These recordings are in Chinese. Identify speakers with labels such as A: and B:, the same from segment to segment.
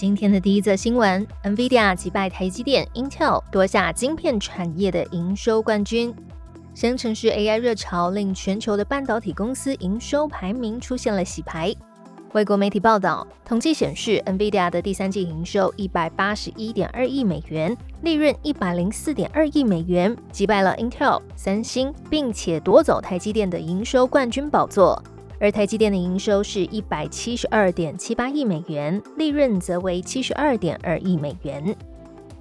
A: 今天的第一则新闻：NVIDIA 击败台积电、Intel，夺下晶片产业的营收冠军。生成式 AI 热潮令全球的半导体公司营收排名出现了洗牌。外国媒体报道，统计显示，NVIDIA 的第三季营收一百八十一点二亿美元，利润一百零四点二亿美元，击败了 Intel、三星，并且夺走台积电的营收冠军宝座。而台积电的营收是一百七十二点七八亿美元，利润则为七十二点二亿美元。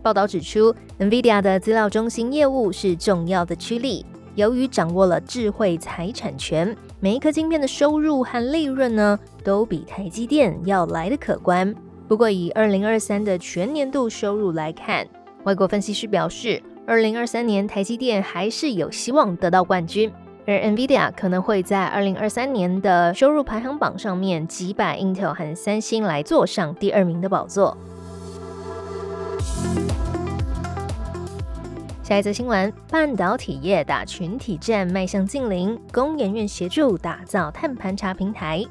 A: 报道指出，NVIDIA 的资料中心业务是重要的驱力，由于掌握了智慧财产权，每一颗晶片的收入和利润呢，都比台积电要来的可观。不过，以二零二三的全年度收入来看，外国分析师表示，二零二三年台积电还是有希望得到冠军。而 NVIDIA 可能会在二零二三年的收入排行榜上面击败 Intel 和三星，来坐上第二名的宝座。下一则新闻：半导体业打群体战迈向近邻，工研院协助打造碳盘查平台。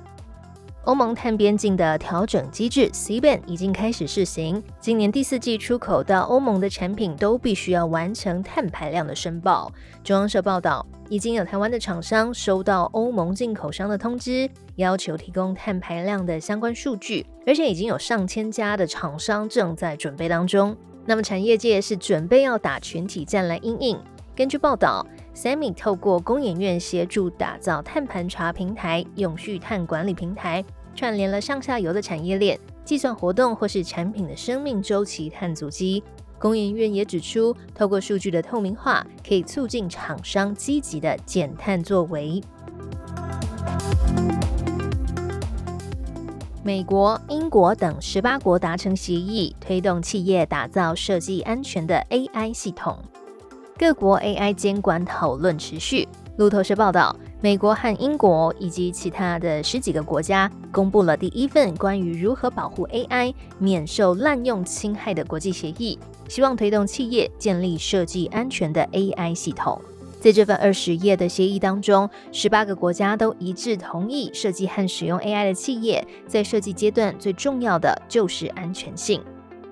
A: 欧盟碳边境的调整机制 C- ban 已经开始试行。今年第四季出口到欧盟的产品都必须要完成碳排量的申报。中央社报道，已经有台湾的厂商收到欧盟进口商的通知，要求提供碳排量的相关数据，而且已经有上千家的厂商正在准备当中。那么产业界是准备要打群体战来应应。根据报道，Sammy 透过工研院协助打造碳盘查平台、永续碳管理平台。串联了上下游的产业链，计算活动或是产品的生命周期碳足迹。工研院也指出，透过数据的透明化，可以促进厂商积极的减碳作为。美国、英国等十八国达成协议，推动企业打造设计安全的 AI 系统。各国 AI 监管讨论持续。路透社报道。美国和英国以及其他的十几个国家公布了第一份关于如何保护 AI 免受滥用侵害的国际协议，希望推动企业建立设计安全的 AI 系统。在这份二十页的协议当中，十八个国家都一致同意，设计和使用 AI 的企业在设计阶段最重要的就是安全性。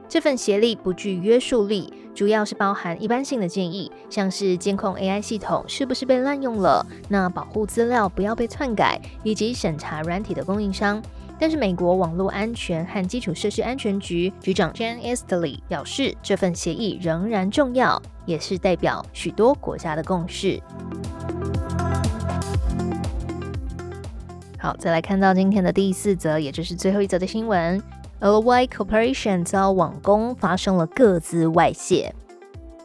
A: 这份协议不具约束力，主要是包含一般性的建议，像是监控 AI 系统是不是被滥用了，那保护资料不要被篡改，以及审查软体的供应商。但是美国网络安全和基础设施安全局局长 Jan Easterly 表示，这份协议仍然重要，也是代表许多国家的共识。好，再来看到今天的第四则，也就是最后一则的新闻。LY Corporation 遭网攻，发生了各自外泄。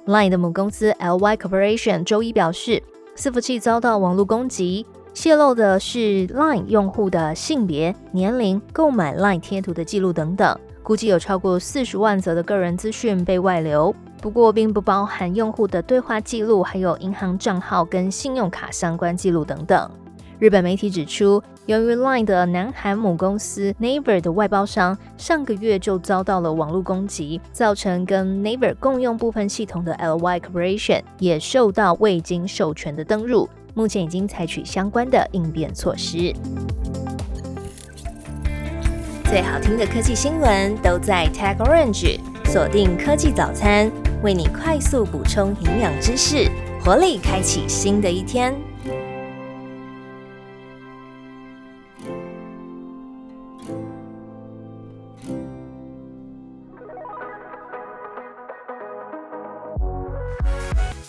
A: Line 的母公司 LY Corporation 周一表示，伺服器遭到网络攻击，泄露的是 Line 用户的性别、年龄、购买 Line 贴图的记录等等，估计有超过四十万则的个人资讯被外流。不过，并不包含用户的对话记录，还有银行账号跟信用卡相关记录等等。日本媒体指出，由于 Line 的南韩母公司 Naver 的外包商上个月就遭到了网络攻击，造成跟 Naver 共用部分系统的 LY Corporation 也受到未经授权的登入，目前已经采取相关的应变措施。最好听的科技新闻都在 Tag Orange，锁定科技早餐，为你快速补充营养知识，活力开启新的一天。